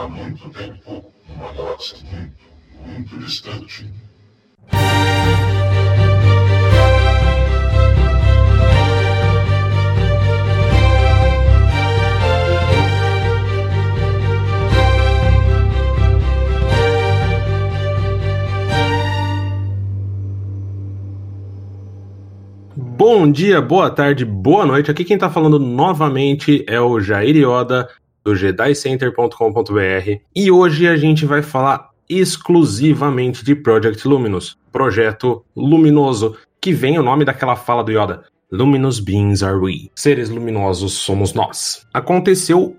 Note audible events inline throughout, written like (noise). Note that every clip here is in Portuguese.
há muito tempo, numa galáxia muito, muito distante. Bom dia, boa tarde, boa noite. Aqui quem tá falando novamente é o Jair Yoda do JediCenter.com.br e hoje a gente vai falar exclusivamente de Project Luminous, projeto luminoso, que vem o nome daquela fala do Yoda. Luminous beings are we. Seres luminosos somos nós. Aconteceu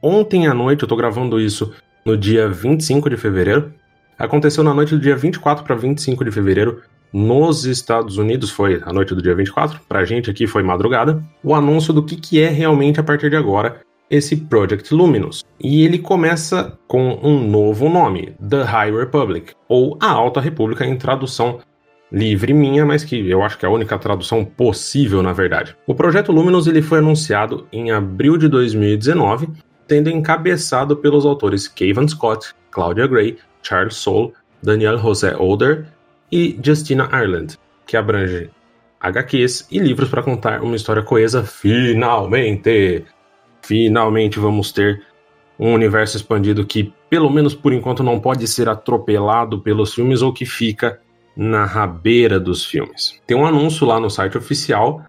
ontem à noite, eu tô gravando isso no dia 25 de fevereiro. Aconteceu na noite do dia 24 para 25 de fevereiro nos Estados Unidos foi a noite do dia 24, pra gente aqui foi madrugada, o anúncio do que, que é realmente a partir de agora esse Project Luminous. E ele começa com um novo nome, The High Republic, ou A Alta República em tradução livre minha, mas que eu acho que é a única tradução possível na verdade. O projeto Luminous ele foi anunciado em abril de 2019, tendo encabeçado pelos autores Kevin Scott, Claudia Gray, Charles Soule, Daniel José Older e Justina Ireland, que abrange HQs e livros para contar uma história coesa. Finalmente! Finalmente vamos ter um universo expandido que, pelo menos por enquanto, não pode ser atropelado pelos filmes ou que fica na rabeira dos filmes. Tem um anúncio lá no site oficial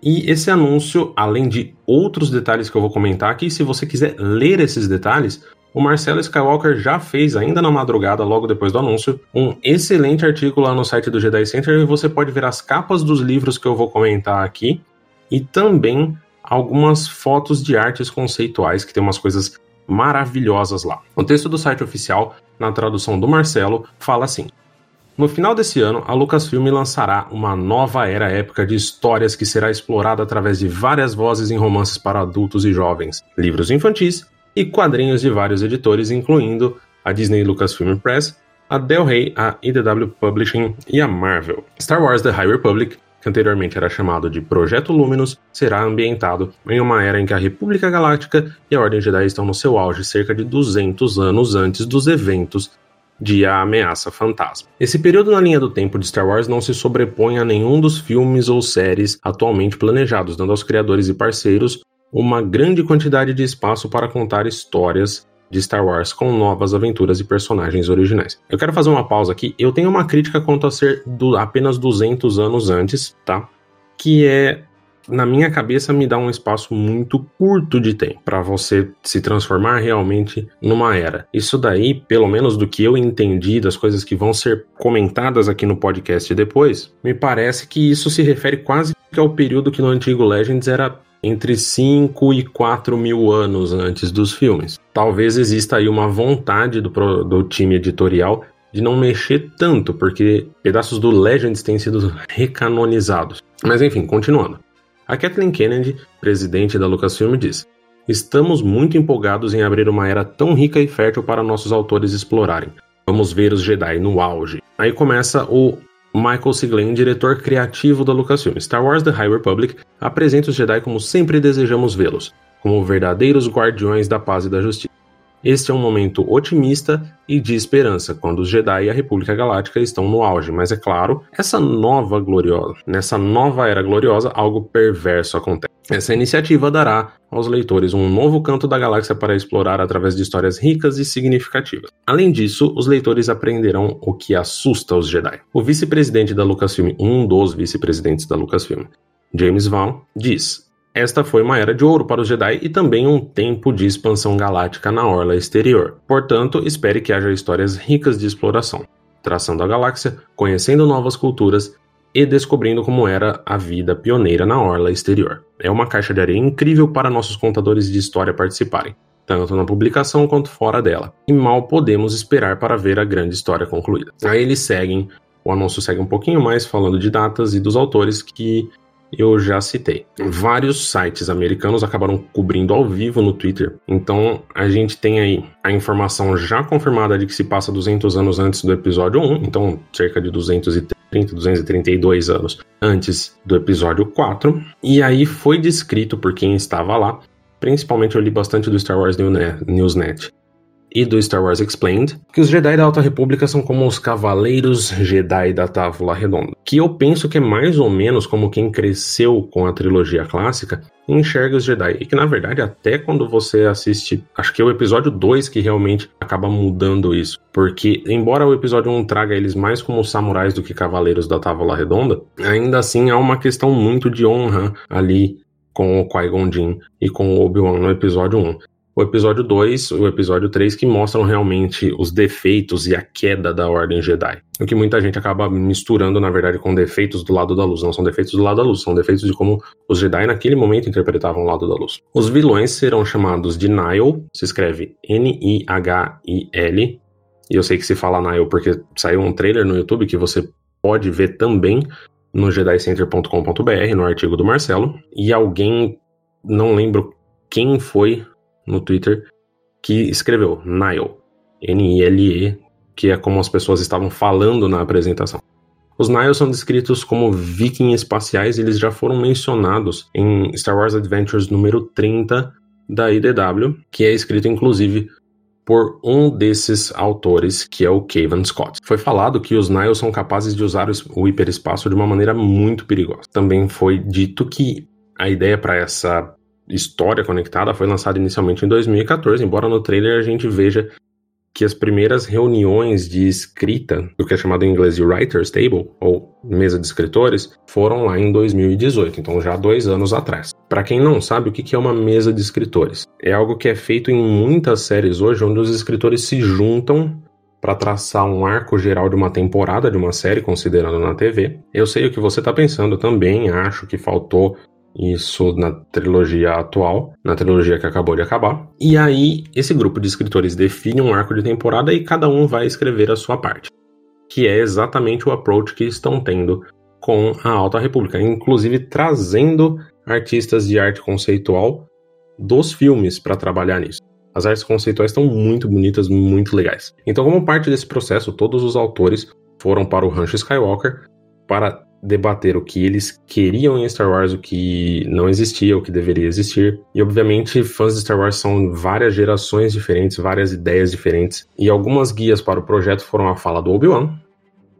e esse anúncio, além de outros detalhes que eu vou comentar aqui, se você quiser ler esses detalhes, o Marcelo Skywalker já fez, ainda na madrugada, logo depois do anúncio, um excelente artigo lá no site do Jedi Center e você pode ver as capas dos livros que eu vou comentar aqui e também algumas fotos de artes conceituais que tem umas coisas maravilhosas lá. O texto do site oficial, na tradução do Marcelo, fala assim: no final desse ano, a Lucasfilm lançará uma nova era épica de histórias que será explorada através de várias vozes em romances para adultos e jovens, livros infantis e quadrinhos de vários editores, incluindo a Disney Lucasfilm Press, a Del Rey, a IDW Publishing e a Marvel. Star Wars The High Republic, que anteriormente era chamado de Projeto Luminous, será ambientado em uma era em que a República Galáctica e a Ordem Jedi estão no seu auge cerca de 200 anos antes dos eventos de A Ameaça Fantasma. Esse período na linha do tempo de Star Wars não se sobrepõe a nenhum dos filmes ou séries atualmente planejados, dando aos criadores e parceiros uma grande quantidade de espaço para contar histórias de Star Wars com novas aventuras e personagens originais. Eu quero fazer uma pausa aqui. Eu tenho uma crítica quanto a ser do, apenas 200 anos antes, tá? Que é na minha cabeça me dá um espaço muito curto de tempo para você se transformar realmente numa era. Isso daí, pelo menos do que eu entendi das coisas que vão ser comentadas aqui no podcast depois, me parece que isso se refere quase que ao período que no antigo Legends era entre 5 e 4 mil anos antes dos filmes. Talvez exista aí uma vontade do, do time editorial de não mexer tanto, porque pedaços do Legends têm sido recanonizados. Mas enfim, continuando. A Kathleen Kennedy, presidente da Lucasfilm, diz: Estamos muito empolgados em abrir uma era tão rica e fértil para nossos autores explorarem. Vamos ver os Jedi no auge. Aí começa o Michael Siglain, diretor criativo da Lucasfilm. Star Wars The High Republic apresenta os Jedi como sempre desejamos vê-los, como verdadeiros guardiões da paz e da justiça. Este é um momento otimista e de esperança, quando os Jedi e a República Galáctica estão no auge, mas é claro, essa nova gloriosa, nessa nova era gloriosa, algo perverso acontece. Essa iniciativa dará aos leitores um novo canto da galáxia para explorar através de histórias ricas e significativas. Além disso, os leitores aprenderão o que assusta os Jedi. O vice-presidente da Lucasfilm, um dos vice-presidentes da Lucasfilm, James Vaughn, diz: esta foi uma era de ouro para os Jedi e também um tempo de expansão galáctica na orla exterior. Portanto, espere que haja histórias ricas de exploração, traçando a galáxia, conhecendo novas culturas e descobrindo como era a vida pioneira na orla exterior. É uma caixa de areia incrível para nossos contadores de história participarem, tanto na publicação quanto fora dela. E mal podemos esperar para ver a grande história concluída. Aí eles seguem, o anúncio segue um pouquinho mais falando de datas e dos autores que eu já citei. Vários sites americanos acabaram cobrindo ao vivo no Twitter, então a gente tem aí a informação já confirmada de que se passa 200 anos antes do episódio 1, então cerca de 230, 232 anos antes do episódio 4, e aí foi descrito por quem estava lá, principalmente eu li bastante do Star Wars Newsnet, e do Star Wars Explained, que os Jedi da Alta República são como os Cavaleiros Jedi da Távola Redonda, que eu penso que é mais ou menos como quem cresceu com a trilogia clássica enxerga os Jedi, e que na verdade até quando você assiste, acho que é o episódio 2 que realmente acaba mudando isso, porque embora o episódio 1 traga eles mais como samurais do que cavaleiros da Távola Redonda, ainda assim há uma questão muito de honra ali com o Qui-Gon Jinn e com o Obi-Wan no episódio 1 o episódio 2 e o episódio 3 que mostram realmente os defeitos e a queda da Ordem Jedi. O que muita gente acaba misturando, na verdade, com defeitos do lado da luz. Não são defeitos do lado da luz, são defeitos de como os Jedi naquele momento interpretavam o lado da luz. Os vilões serão chamados de Nihil, se escreve N-I-H-I-L. E eu sei que se fala Nihil porque saiu um trailer no YouTube que você pode ver também no jedicenter.com.br, no artigo do Marcelo. E alguém, não lembro quem foi, no Twitter que escreveu Nile, N-I-L-E, que é como as pessoas estavam falando na apresentação. Os Nile são descritos como vikings espaciais e eles já foram mencionados em Star Wars Adventures número 30 da IDW, que é escrito inclusive por um desses autores, que é o Kevin Scott. Foi falado que os Nile são capazes de usar o hiperespaço de uma maneira muito perigosa. Também foi dito que a ideia para essa história conectada foi lançada inicialmente em 2014, embora no trailer a gente veja que as primeiras reuniões de escrita, do que é chamado em inglês de Writer's Table, ou mesa de escritores, foram lá em 2018, então já dois anos atrás. Para quem não sabe o que é uma mesa de escritores, é algo que é feito em muitas séries hoje, onde os escritores se juntam para traçar um arco geral de uma temporada de uma série, considerando na TV. Eu sei o que você está pensando também, acho que faltou isso na trilogia atual, na trilogia que acabou de acabar. E aí, esse grupo de escritores define um arco de temporada e cada um vai escrever a sua parte. Que é exatamente o approach que estão tendo com a Alta República, inclusive trazendo artistas de arte conceitual dos filmes para trabalhar nisso. As artes conceituais estão muito bonitas, muito legais. Então, como parte desse processo, todos os autores foram para o Rancho Skywalker para debater o que eles queriam em Star Wars, o que não existia, o que deveria existir. E obviamente, fãs de Star Wars são várias gerações diferentes, várias ideias diferentes. E algumas guias para o projeto foram a fala do Obi-Wan,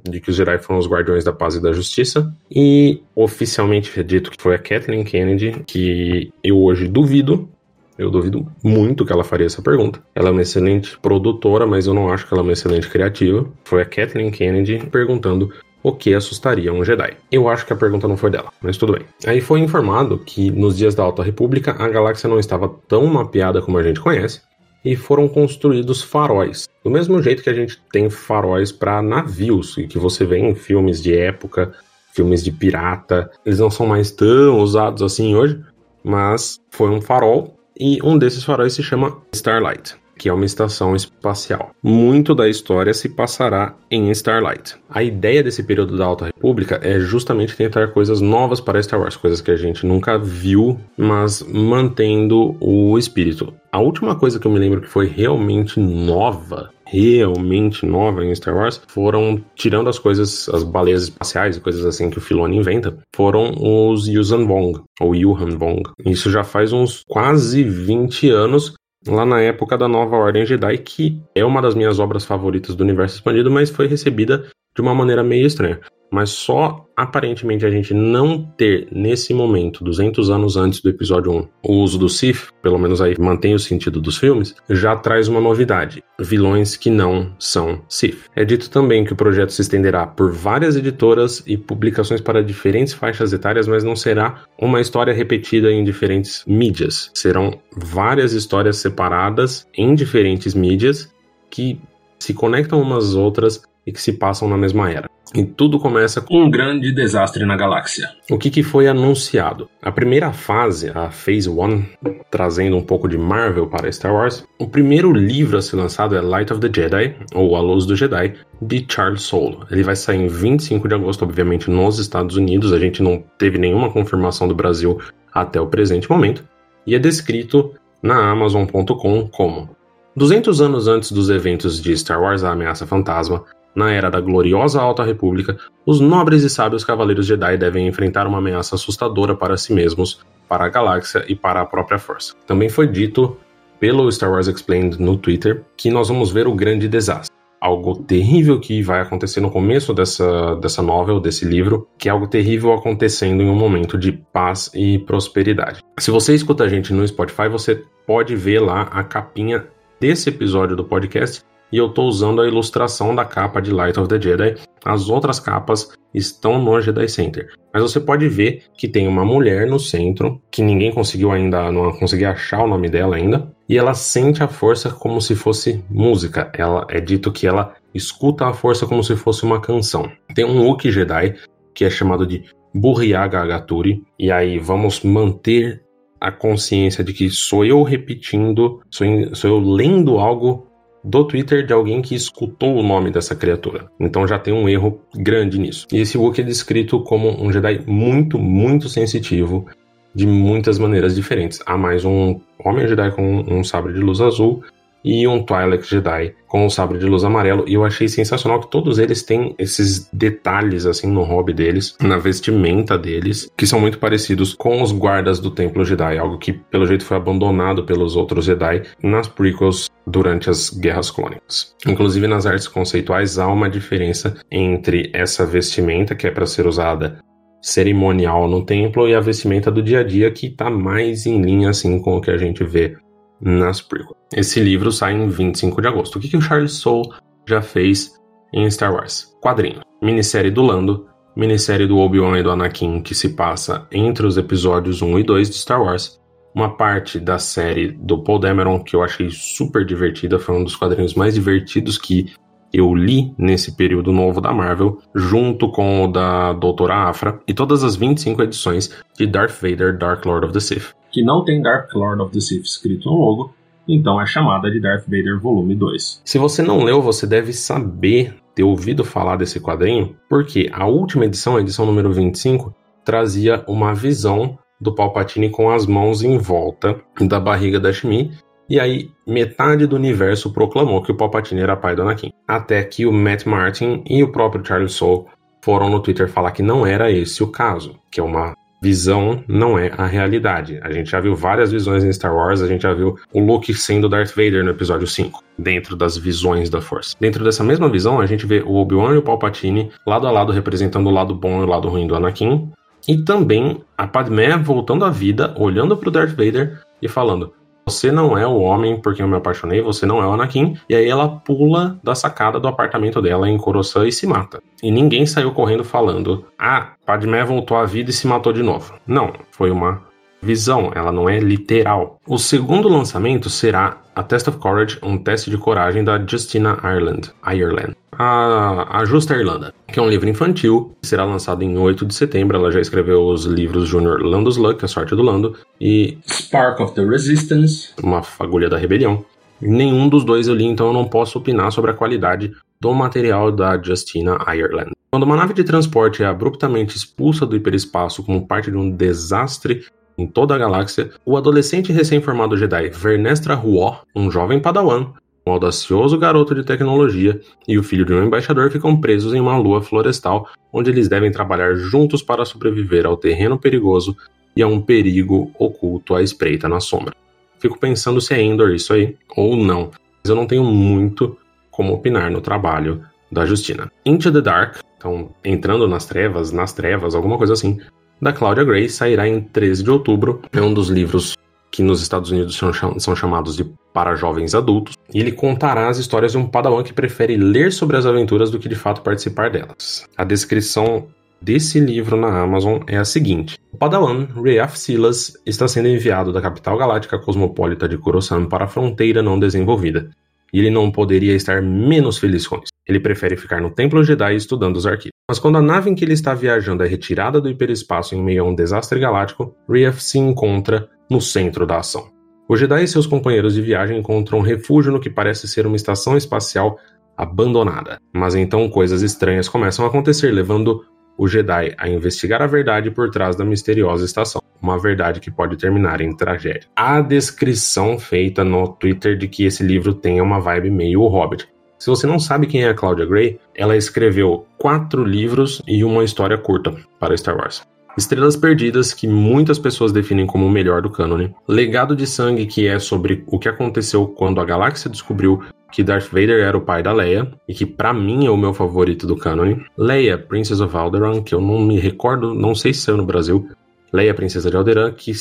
de que os Jedi foram os guardiões da paz e da justiça. E oficialmente é dito que foi a Kathleen Kennedy, que eu hoje duvido. Eu duvido muito que ela faria essa pergunta. Ela é uma excelente produtora, mas eu não acho que ela é uma excelente criativa. Foi a Kathleen Kennedy perguntando o que assustaria um Jedi? Eu acho que a pergunta não foi dela, mas tudo bem. Aí foi informado que nos dias da Alta República a galáxia não estava tão mapeada como a gente conhece e foram construídos faróis. Do mesmo jeito que a gente tem faróis para navios e que você vê em filmes de época, filmes de pirata, eles não são mais tão usados assim hoje, mas foi um farol e um desses faróis se chama Starlight que é uma estação espacial. Muito da história se passará em Starlight. A ideia desse período da Alta República é justamente tentar coisas novas para Star Wars, coisas que a gente nunca viu, mas mantendo o espírito. A última coisa que eu me lembro que foi realmente nova realmente nova em Star Wars foram, tirando as coisas, as baleias espaciais e coisas assim que o Filoni inventa, foram os Yuuzhan Vong, ou Yuhan Vong. Isso já faz uns quase 20 anos lá na época da Nova Ordem Jedi, que é uma das minhas obras favoritas do universo expandido, mas foi recebida de uma maneira meio estranha. Mas só aparentemente a gente não ter nesse momento, 200 anos antes do episódio 1, o uso do Sith, pelo menos aí mantém o sentido dos filmes, já traz uma novidade: vilões que não são Sith. É dito também que o projeto se estenderá por várias editoras e publicações para diferentes faixas etárias, mas não será uma história repetida em diferentes mídias. Serão várias histórias separadas em diferentes mídias que se conectam umas às outras e que se passam na mesma era. E tudo começa com um grande desastre na galáxia. O que, que foi anunciado? A primeira fase, a Phase 1, trazendo um pouco de Marvel para Star Wars, o primeiro livro a ser lançado é Light of the Jedi, ou A Luz do Jedi, de Charles Soule. Ele vai sair em 25 de agosto, obviamente, nos Estados Unidos. A gente não teve nenhuma confirmação do Brasil até o presente momento. E é descrito na Amazon.com como 200 anos antes dos eventos de Star Wars A Ameaça Fantasma, na era da gloriosa Alta República, os nobres e sábios Cavaleiros Jedi devem enfrentar uma ameaça assustadora para si mesmos, para a galáxia e para a própria Força. Também foi dito pelo Star Wars Explained no Twitter que nós vamos ver o grande desastre. Algo terrível que vai acontecer no começo dessa, dessa novel, desse livro, que é algo terrível acontecendo em um momento de paz e prosperidade. Se você escuta a gente no Spotify, você pode ver lá a capinha desse episódio do podcast e eu estou usando a ilustração da capa de Light of the Jedi. As outras capas estão no Jedi Center. Mas você pode ver que tem uma mulher no centro, que ninguém conseguiu ainda, não consegui achar o nome dela ainda, e ela sente a força como se fosse música. Ela é dito que ela escuta a força como se fosse uma canção. Tem um Wookiee Jedi que é chamado de Burriaga Agaturi, e aí vamos manter a consciência de que sou eu repetindo, sou, sou eu lendo algo do Twitter de alguém que escutou o nome dessa criatura. Então já tem um erro grande nisso. E esse Wookiee é descrito como um Jedi muito, muito sensitivo de muitas maneiras diferentes. Há mais um Homem Jedi com um sabre de luz azul e um Twi'lek Jedi com um sabre de luz amarelo. E eu achei sensacional que todos eles têm esses detalhes assim no hobby deles, na vestimenta deles, que são muito parecidos com os guardas do Templo Jedi, algo que pelo jeito foi abandonado pelos outros Jedi nas prequels durante as Guerras Clônicas. Inclusive nas artes conceituais há uma diferença entre essa vestimenta que é para ser usada cerimonial no templo e a vestimenta do dia a dia que está mais em linha assim com o que a gente vê nas prequels. Esse livro sai em 25 de agosto. O que, que o Charles Soule já fez em Star Wars? Quadrinho. Minissérie do Lando, minissérie do Obi-Wan e do Anakin que se passa entre os episódios 1 e 2 de Star Wars. Uma parte da série do Paul Dameron que eu achei super divertida, foi um dos quadrinhos mais divertidos que eu li nesse período novo da Marvel, junto com o da Doutora Afra, e todas as 25 edições de Darth Vader Dark Lord of the Sith. Que não tem Dark Lord of the Sith escrito no logo, então é chamada de Darth Vader Volume 2. Se você não leu, você deve saber ter ouvido falar desse quadrinho, porque a última edição, a edição número 25, trazia uma visão do Palpatine com as mãos em volta da barriga da Shmi e aí, metade do universo proclamou que o Palpatine era pai do Anakin. Até que o Matt Martin e o próprio Charles Soule foram no Twitter falar que não era esse o caso, que é uma visão não é a realidade. A gente já viu várias visões em Star Wars, a gente já viu o Luke sendo Darth Vader no episódio 5, dentro das visões da Força. Dentro dessa mesma visão, a gente vê o Obi-Wan e o Palpatine lado a lado representando o lado bom e o lado ruim do Anakin, e também a Padmé voltando à vida, olhando para o Darth Vader e falando: você não é o homem por quem eu me apaixonei, você não é o Anakin. E aí ela pula da sacada do apartamento dela em Coruscant e se mata. E ninguém saiu correndo falando: Ah, Padmé voltou à vida e se matou de novo. Não, foi uma visão, ela não é literal. O segundo lançamento será A Test of Courage, um teste de coragem da Justina Ireland, Ireland. A, a Justa Irlanda, que é um livro infantil, será lançado em 8 de setembro. Ela já escreveu os livros Junior Lando's Luck, A Sorte do Lando, e Spark of the Resistance, Uma Fagulha da Rebelião. Nenhum dos dois eu li, então eu não posso opinar sobre a qualidade do material da Justina Ireland. Quando uma nave de transporte é abruptamente expulsa do hiperespaço como parte de um desastre em toda a galáxia, o adolescente recém-formado Jedi Vernestra Huo, um jovem padawan, um audacioso garoto de tecnologia e o filho de um embaixador ficam presos em uma lua florestal, onde eles devem trabalhar juntos para sobreviver ao terreno perigoso e a um perigo oculto à espreita na sombra. Fico pensando se é Endor isso aí ou não, mas eu não tenho muito como opinar no trabalho da Justina. Into the Dark, então entrando nas trevas, nas trevas, alguma coisa assim, da Claudia Gray sairá em 13 de outubro. É um dos livros que nos Estados Unidos são, são chamados de para jovens adultos, e ele contará as histórias de um padawan que prefere ler sobre as aventuras do que de fato participar delas. A descrição desse livro na Amazon é a seguinte: O padawan Reaf Silas está sendo enviado da capital galáctica cosmopolita de Coruscant para a fronteira não desenvolvida, e ele não poderia estar menos feliz com isso. Ele prefere ficar no Templo Jedi estudando os arquivos. Mas quando a nave em que ele está viajando é retirada do hiperespaço em meio a um desastre galáctico, Reaf se encontra no centro da ação. O Jedi e seus companheiros de viagem encontram refúgio no que parece ser uma estação espacial abandonada. Mas então coisas estranhas começam a acontecer, levando o Jedi a investigar a verdade por trás da misteriosa estação. Uma verdade que pode terminar em tragédia. A descrição feita no Twitter de que esse livro tem uma vibe meio Hobbit. Se você não sabe quem é a Claudia Gray, ela escreveu quatro livros e uma história curta para Star Wars. Estrelas Perdidas, que muitas pessoas definem como o melhor do cânone. Legado de Sangue, que é sobre o que aconteceu quando a galáxia descobriu que Darth Vader era o pai da Leia, e que para mim é o meu favorito do cânone. Leia, Princess of Alderaan, que eu não me recordo, não sei se saiu no Brasil. Leia, Princesa de Alderaan, que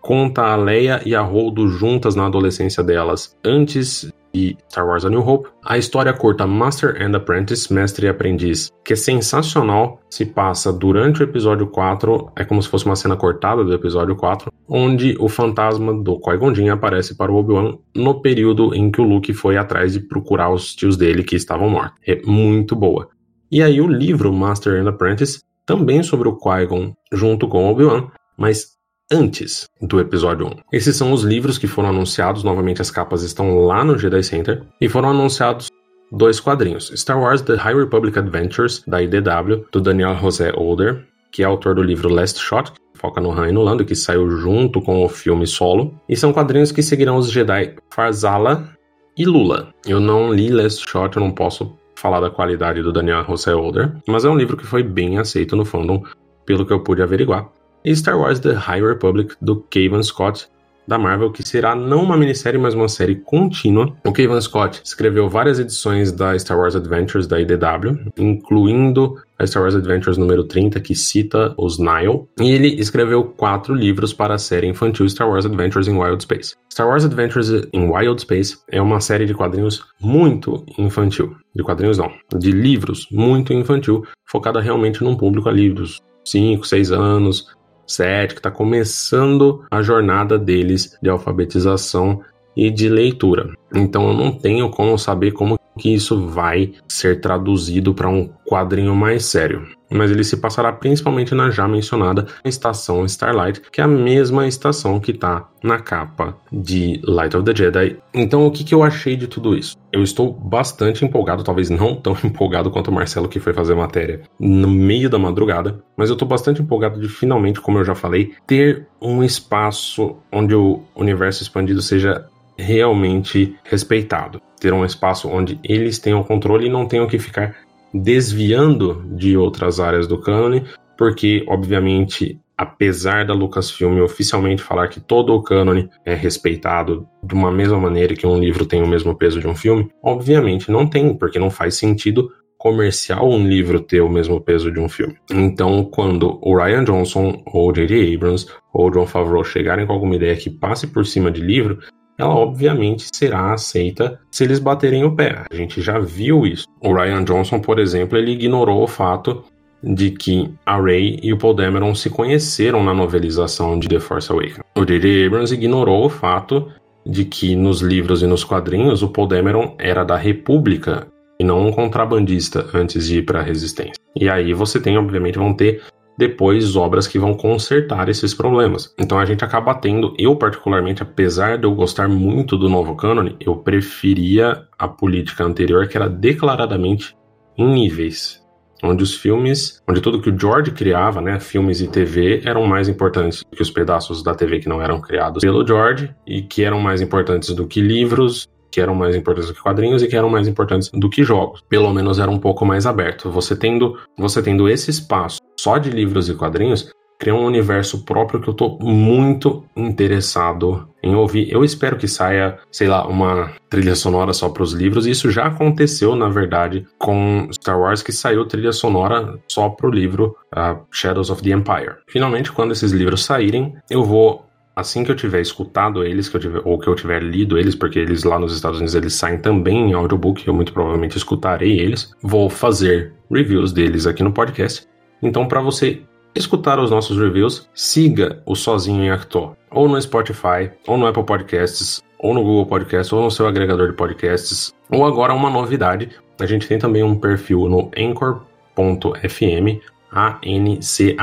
conta a Leia e a Holdo juntas na adolescência delas, antes de Star Wars A New Hope. A história curta Master and Apprentice, Mestre e Aprendiz, que é sensacional, se passa durante o episódio 4, é como se fosse uma cena cortada do episódio 4, onde o fantasma do Qui-Gon Jinn aparece para o Obi-Wan no período em que o Luke foi atrás de procurar os tios dele que estavam mortos. É muito boa. E aí o livro Master and Apprentice, também sobre o Qui-Gon junto com Obi-Wan, mas antes do episódio 1. Esses são os livros que foram anunciados, novamente as capas estão lá no Jedi Center, e foram anunciados dois quadrinhos: Star Wars The High Republic Adventures, da IDW, do Daniel José Older, que é autor do livro Last Shot, que foca no Han e no Lando, que saiu junto com o filme solo, e são quadrinhos que seguirão os Jedi Farzala e Lula. Eu não li Last Shot, eu não posso falar da qualidade do Daniel José Older, mas é um livro que foi bem aceito no fandom, pelo que eu pude averiguar e Star Wars The High Republic, do Kevin Scott, da Marvel, que será não uma minissérie, mas uma série contínua. O Kevin Scott escreveu várias edições da Star Wars Adventures da IDW, incluindo a Star Wars Adventures número 30, que cita os Nile, e ele escreveu quatro livros para a série infantil Star Wars Adventures in Wild Space. Star Wars Adventures in Wild Space é uma série de quadrinhos muito infantil. De quadrinhos não, de livros muito infantil, focada realmente num público ali dos 5, 6 anos, 7, que está começando a jornada deles de alfabetização e de leitura. Então eu não tenho como saber como que isso vai ser traduzido para um quadrinho mais sério. Mas ele se passará principalmente na já mencionada estação Starlight, que é a mesma estação que está na capa de Light of the Jedi. Então, o que, que eu achei de tudo isso? Eu estou bastante empolgado, talvez não tão (laughs) empolgado quanto o Marcelo que foi fazer matéria no meio da madrugada, mas eu estou bastante empolgado de finalmente, como eu já falei, ter um espaço onde o universo expandido seja realmente respeitado. Ter um espaço onde eles tenham controle e não tenham que ficar desviando de outras áreas do cânone, porque, obviamente, apesar da Lucasfilm oficialmente falar que todo o cânone é respeitado de uma mesma maneira que um livro tem o mesmo peso de um filme, obviamente não tem, porque não faz sentido comercial um livro ter o mesmo peso de um filme. Então, quando o Ryan Johnson ou J.J. Abrams ou John Favreau chegarem com alguma ideia que passe por cima de livro, ela obviamente será aceita se eles baterem o pé. A gente já viu isso. O Ryan Johnson, por exemplo, ele ignorou o fato de que a Rey e o Paul Dameron se conheceram na novelização de The Force Awakens. O J.J. Abrams ignorou o fato de que nos livros e nos quadrinhos o Paul Dameron era da República e não um contrabandista antes de ir para a Resistência. E aí você tem, obviamente, vão ter depois obras que vão consertar esses problemas. Então a gente acaba tendo, eu particularmente, apesar de eu gostar muito do novo cânone, eu preferia a política anterior que era declaradamente em níveis. Onde os filmes, onde tudo que o George criava, né, filmes e TV, eram mais importantes do que os pedaços da TV que não eram criados pelo George e que eram mais importantes do que livros, que eram mais importantes do que quadrinhos e que eram mais importantes do que jogos. Pelo menos era um pouco mais aberto. Você tendo, você tendo esse espaço só de livros e quadrinhos, cria um universo próprio que eu tô muito interessado em ouvir. Eu espero que saia, sei lá, uma trilha sonora só para os livros. Isso já aconteceu, na verdade, com Star Wars, que saiu trilha sonora só para o livro uh, Shadows of the Empire. Finalmente, quando esses livros saírem, eu vou assim que eu tiver escutado eles, que eu tiver, ou que eu tiver lido eles, porque eles lá nos Estados Unidos eles saem também em audiobook, eu muito provavelmente escutarei eles, vou fazer reviews deles aqui no podcast. Então, para você escutar os nossos reviews, siga o Sozinho em Actor, ou no Spotify, ou no Apple Podcasts, ou no Google Podcasts, ou no seu agregador de podcasts. Ou agora uma novidade, a gente tem também um perfil no anchor.fm, a-n-c-h-o-r.fm,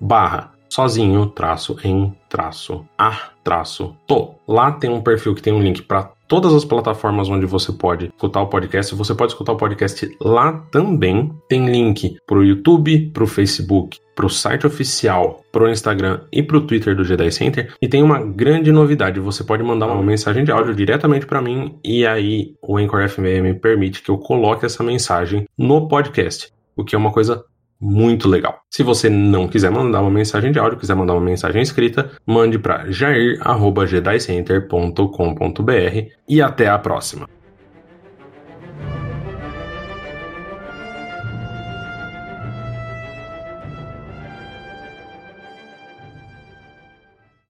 barra sozinho, traço em, traço a, traço to. Lá tem um perfil que tem um link para todas as plataformas onde você pode escutar o podcast. Você pode escutar o podcast lá também. Tem link para o YouTube, para o Facebook, para o site oficial, para o Instagram e para o Twitter do Jedi Center. E tem uma grande novidade: você pode mandar uma mensagem de áudio diretamente para mim e aí o Anchor FM permite que eu coloque essa mensagem no podcast, o que é uma coisa muito legal. Se você não quiser mandar uma mensagem de áudio, quiser mandar uma mensagem escrita, mande para jair@jedicenter.com.br e até a próxima.